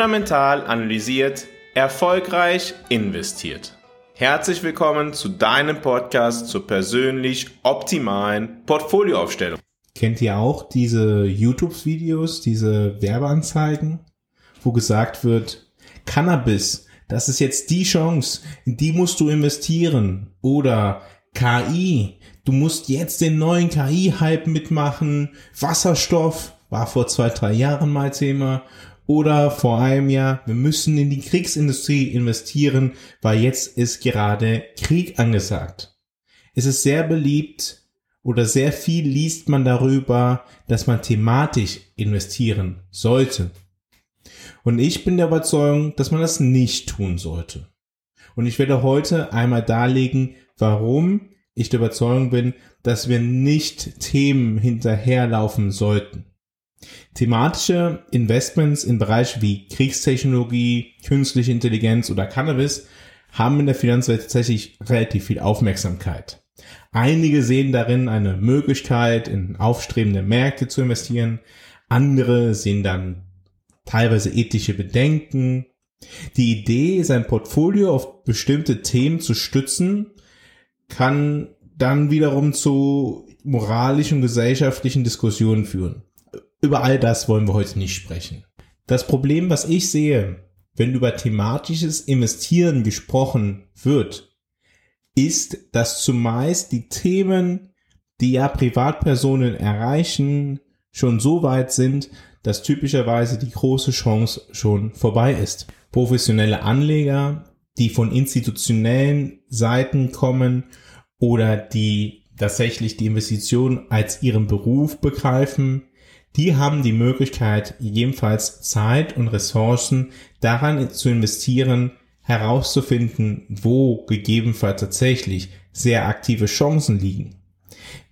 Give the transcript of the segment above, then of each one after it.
fundamental analysiert, erfolgreich investiert. Herzlich willkommen zu deinem Podcast zur persönlich optimalen Portfolioaufstellung. Kennt ihr auch diese YouTube-Videos, diese Werbeanzeigen, wo gesagt wird, Cannabis, das ist jetzt die Chance, in die musst du investieren. Oder KI, du musst jetzt den neuen KI-Hype mitmachen. Wasserstoff war vor zwei, drei Jahren mal Thema. Oder vor einem Jahr, wir müssen in die Kriegsindustrie investieren, weil jetzt ist gerade Krieg angesagt. Es ist sehr beliebt oder sehr viel liest man darüber, dass man thematisch investieren sollte. Und ich bin der Überzeugung, dass man das nicht tun sollte. Und ich werde heute einmal darlegen, warum ich der Überzeugung bin, dass wir nicht Themen hinterherlaufen sollten. Thematische Investments in Bereiche wie Kriegstechnologie, künstliche Intelligenz oder Cannabis haben in der Finanzwelt tatsächlich relativ viel Aufmerksamkeit. Einige sehen darin eine Möglichkeit, in aufstrebende Märkte zu investieren. Andere sehen dann teilweise ethische Bedenken. Die Idee, sein Portfolio auf bestimmte Themen zu stützen, kann dann wiederum zu moralischen, gesellschaftlichen Diskussionen führen. Über all das wollen wir heute nicht sprechen. Das Problem, was ich sehe, wenn über thematisches Investieren gesprochen wird, ist, dass zumeist die Themen, die ja Privatpersonen erreichen, schon so weit sind, dass typischerweise die große Chance schon vorbei ist. Professionelle Anleger, die von institutionellen Seiten kommen oder die tatsächlich die Investition als ihren Beruf begreifen, die haben die Möglichkeit, jedenfalls Zeit und Ressourcen daran zu investieren, herauszufinden, wo gegebenenfalls tatsächlich sehr aktive Chancen liegen.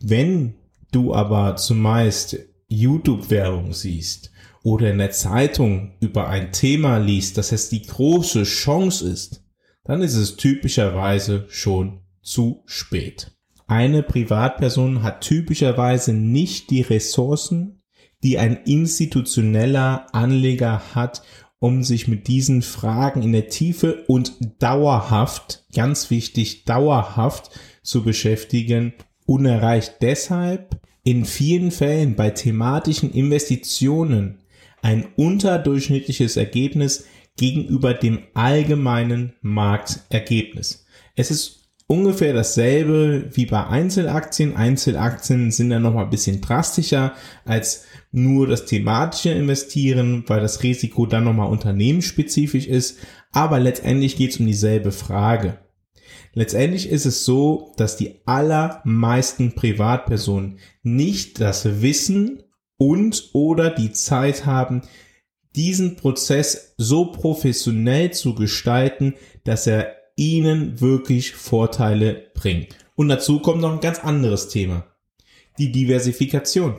Wenn du aber zumeist YouTube-Werbung siehst oder in der Zeitung über ein Thema liest, dass es die große Chance ist, dann ist es typischerweise schon zu spät. Eine Privatperson hat typischerweise nicht die Ressourcen, die ein institutioneller Anleger hat, um sich mit diesen Fragen in der Tiefe und dauerhaft, ganz wichtig, dauerhaft zu beschäftigen und erreicht deshalb in vielen Fällen bei thematischen Investitionen ein unterdurchschnittliches Ergebnis gegenüber dem allgemeinen Marktergebnis. Es ist ungefähr dasselbe wie bei Einzelaktien. Einzelaktien sind dann nochmal ein bisschen drastischer als nur das thematische Investieren, weil das Risiko dann nochmal unternehmensspezifisch ist. Aber letztendlich geht es um dieselbe Frage. Letztendlich ist es so, dass die allermeisten Privatpersonen nicht das Wissen und oder die Zeit haben, diesen Prozess so professionell zu gestalten, dass er ihnen wirklich Vorteile bringt. Und dazu kommt noch ein ganz anderes Thema. Die Diversifikation.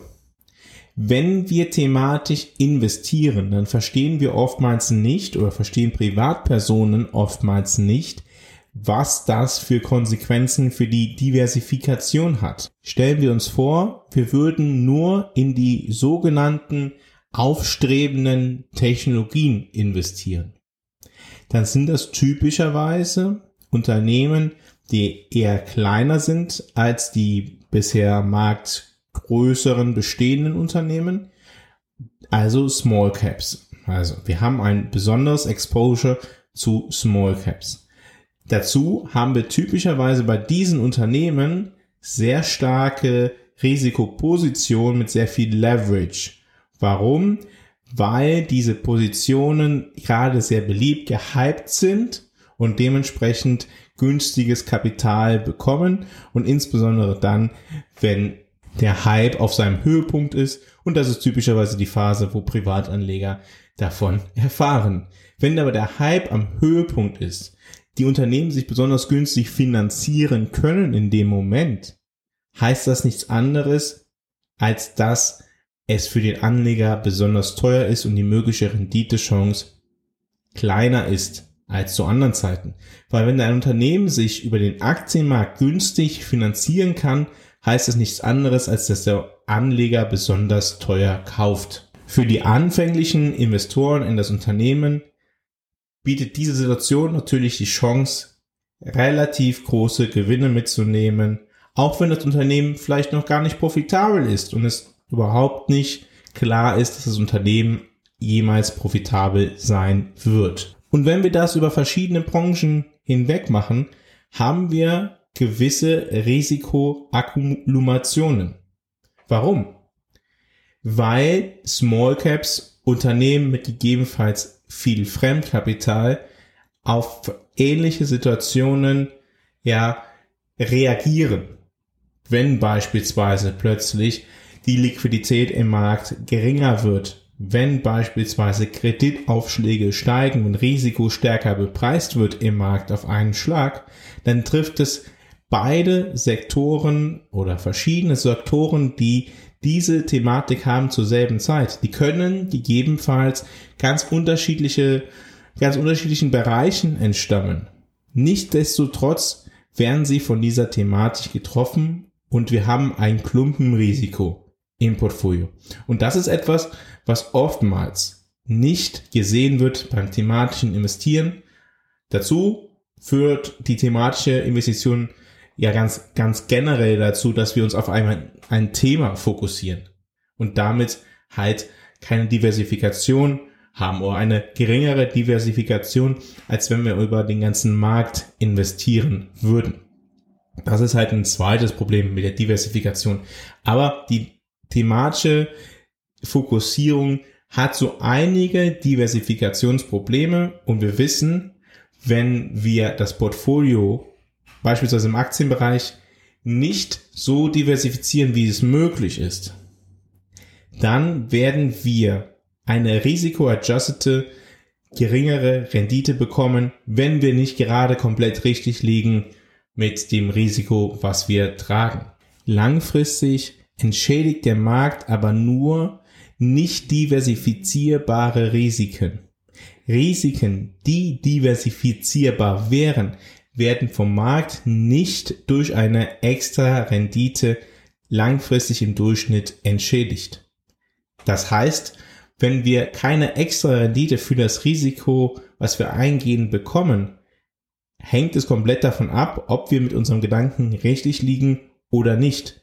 Wenn wir thematisch investieren, dann verstehen wir oftmals nicht oder verstehen Privatpersonen oftmals nicht, was das für Konsequenzen für die Diversifikation hat. Stellen wir uns vor, wir würden nur in die sogenannten aufstrebenden Technologien investieren dann sind das typischerweise Unternehmen, die eher kleiner sind als die bisher marktgrößeren bestehenden Unternehmen, also Small Caps. Also wir haben ein besonderes Exposure zu Small Caps. Dazu haben wir typischerweise bei diesen Unternehmen sehr starke Risikopositionen mit sehr viel Leverage. Warum? Weil diese Positionen gerade sehr beliebt gehypt sind und dementsprechend günstiges Kapital bekommen und insbesondere dann, wenn der Hype auf seinem Höhepunkt ist und das ist typischerweise die Phase, wo Privatanleger davon erfahren. Wenn aber der Hype am Höhepunkt ist, die Unternehmen sich besonders günstig finanzieren können in dem Moment, heißt das nichts anderes, als dass es für den Anleger besonders teuer ist und die mögliche Renditechance kleiner ist als zu anderen Zeiten. Weil wenn ein Unternehmen sich über den Aktienmarkt günstig finanzieren kann, heißt es nichts anderes, als dass der Anleger besonders teuer kauft. Für die anfänglichen Investoren in das Unternehmen bietet diese Situation natürlich die Chance, relativ große Gewinne mitzunehmen, auch wenn das Unternehmen vielleicht noch gar nicht profitabel ist und es überhaupt nicht klar ist, dass das Unternehmen jemals profitabel sein wird. Und wenn wir das über verschiedene Branchen hinweg machen, haben wir gewisse Risikoakkumulationen. Warum? Weil Small Caps Unternehmen mit gegebenenfalls viel Fremdkapital auf ähnliche Situationen ja reagieren. Wenn beispielsweise plötzlich die Liquidität im Markt geringer wird, wenn beispielsweise Kreditaufschläge steigen und Risiko stärker bepreist wird im Markt auf einen Schlag, dann trifft es beide Sektoren oder verschiedene Sektoren, die diese Thematik haben zur selben Zeit. Die können gegebenenfalls ganz unterschiedliche, ganz unterschiedlichen Bereichen entstammen. Nichtsdestotrotz werden sie von dieser Thematik getroffen und wir haben ein Klumpenrisiko im Portfolio. Und das ist etwas, was oftmals nicht gesehen wird beim thematischen Investieren. Dazu führt die thematische Investition ja ganz, ganz generell dazu, dass wir uns auf einmal ein Thema fokussieren und damit halt keine Diversifikation haben oder eine geringere Diversifikation, als wenn wir über den ganzen Markt investieren würden. Das ist halt ein zweites Problem mit der Diversifikation. Aber die thematische Fokussierung hat so einige Diversifikationsprobleme und wir wissen, wenn wir das Portfolio beispielsweise im Aktienbereich nicht so diversifizieren, wie es möglich ist, dann werden wir eine risikoadjustete geringere Rendite bekommen, wenn wir nicht gerade komplett richtig liegen mit dem Risiko, was wir tragen. Langfristig entschädigt der Markt aber nur nicht diversifizierbare Risiken. Risiken, die diversifizierbar wären, werden vom Markt nicht durch eine extra Rendite langfristig im Durchschnitt entschädigt. Das heißt, wenn wir keine extra Rendite für das Risiko, was wir eingehen, bekommen, hängt es komplett davon ab, ob wir mit unserem Gedanken richtig liegen oder nicht.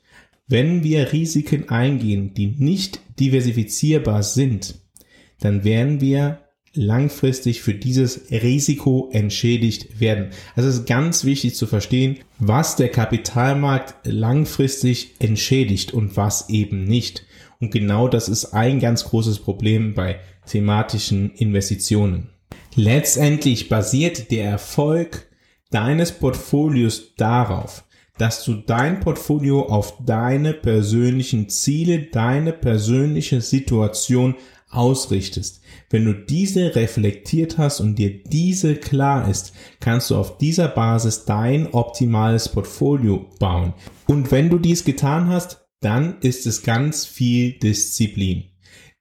Wenn wir Risiken eingehen, die nicht diversifizierbar sind, dann werden wir langfristig für dieses Risiko entschädigt werden. Also es ist ganz wichtig zu verstehen, was der Kapitalmarkt langfristig entschädigt und was eben nicht. Und genau das ist ein ganz großes Problem bei thematischen Investitionen. Letztendlich basiert der Erfolg deines Portfolios darauf, dass du dein Portfolio auf deine persönlichen Ziele, deine persönliche Situation ausrichtest. Wenn du diese reflektiert hast und dir diese klar ist, kannst du auf dieser Basis dein optimales Portfolio bauen. Und wenn du dies getan hast, dann ist es ganz viel Disziplin.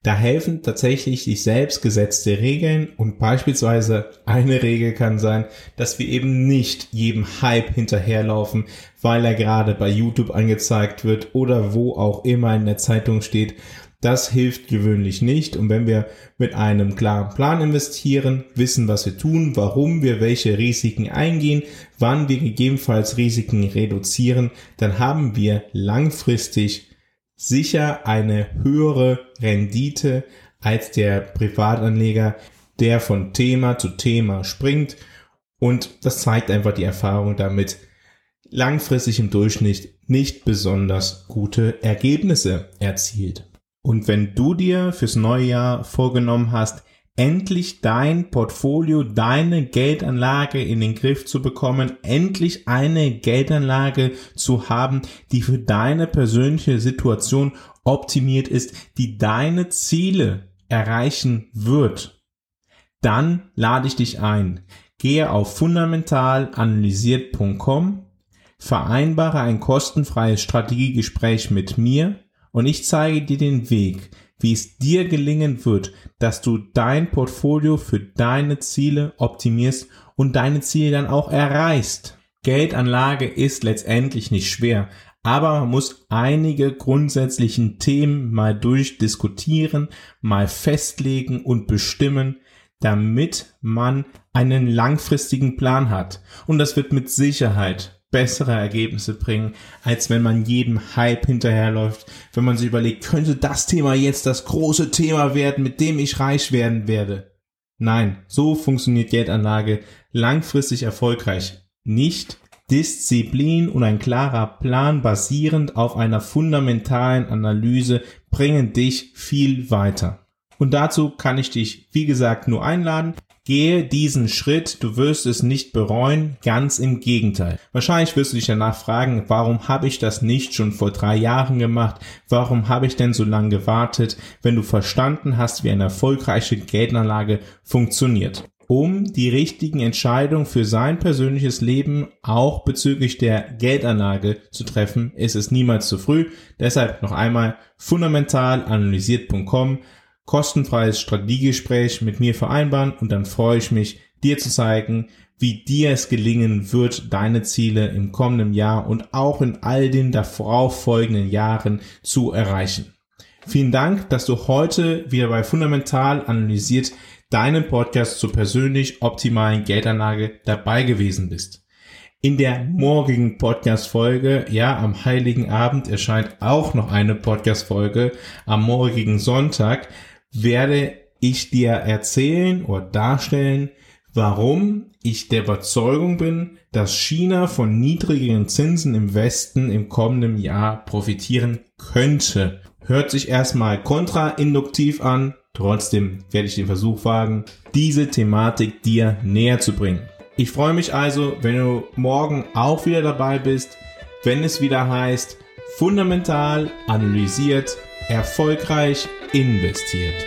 Da helfen tatsächlich die selbst gesetzte Regeln und beispielsweise eine Regel kann sein, dass wir eben nicht jedem Hype hinterherlaufen, weil er gerade bei YouTube angezeigt wird oder wo auch immer in der Zeitung steht, das hilft gewöhnlich nicht. Und wenn wir mit einem klaren Plan investieren, wissen, was wir tun, warum wir welche Risiken eingehen, wann wir gegebenenfalls Risiken reduzieren, dann haben wir langfristig sicher eine höhere Rendite als der Privatanleger, der von Thema zu Thema springt. Und das zeigt einfach die Erfahrung damit, langfristig im Durchschnitt nicht besonders gute Ergebnisse erzielt. Und wenn du dir fürs neue Jahr vorgenommen hast, endlich dein Portfolio, deine Geldanlage in den Griff zu bekommen, endlich eine Geldanlage zu haben, die für deine persönliche Situation optimiert ist, die deine Ziele erreichen wird, dann lade ich dich ein. Gehe auf fundamentalanalysiert.com, vereinbare ein kostenfreies Strategiegespräch mit mir und ich zeige dir den Weg, wie es dir gelingen wird, dass du dein Portfolio für deine Ziele optimierst und deine Ziele dann auch erreichst. Geldanlage ist letztendlich nicht schwer, Aber man muss einige grundsätzlichen Themen mal durchdiskutieren, mal festlegen und bestimmen, damit man einen langfristigen Plan hat. Und das wird mit Sicherheit bessere Ergebnisse bringen, als wenn man jedem Hype hinterherläuft, wenn man sich überlegt, könnte das Thema jetzt das große Thema werden, mit dem ich reich werden werde. Nein, so funktioniert Geldanlage langfristig erfolgreich. Nicht Disziplin und ein klarer Plan basierend auf einer fundamentalen Analyse bringen dich viel weiter. Und dazu kann ich dich, wie gesagt, nur einladen. Gehe diesen Schritt, du wirst es nicht bereuen, ganz im Gegenteil. Wahrscheinlich wirst du dich danach fragen, warum habe ich das nicht schon vor drei Jahren gemacht? Warum habe ich denn so lange gewartet, wenn du verstanden hast, wie eine erfolgreiche Geldanlage funktioniert? um die richtigen Entscheidungen für sein persönliches Leben auch bezüglich der Geldanlage zu treffen, ist es niemals zu früh. Deshalb noch einmal fundamental analysiert.com kostenfreies Strategiegespräch mit mir vereinbaren und dann freue ich mich, dir zu zeigen, wie dir es gelingen wird, deine Ziele im kommenden Jahr und auch in all den darauf folgenden Jahren zu erreichen. Vielen Dank, dass du heute wieder bei Fundamental analysiert deinem Podcast zur persönlich optimalen Geldanlage dabei gewesen bist. In der morgigen Podcast-Folge, ja, am Heiligen Abend erscheint auch noch eine Podcast-Folge am morgigen Sonntag werde ich dir erzählen oder darstellen, warum ich der Überzeugung bin, dass China von niedrigen Zinsen im Westen im kommenden Jahr profitieren könnte. Hört sich erstmal kontrainduktiv an, trotzdem werde ich den Versuch wagen, diese Thematik dir näher zu bringen. Ich freue mich also, wenn du morgen auch wieder dabei bist, wenn es wieder heißt, fundamental analysiert erfolgreich investiert.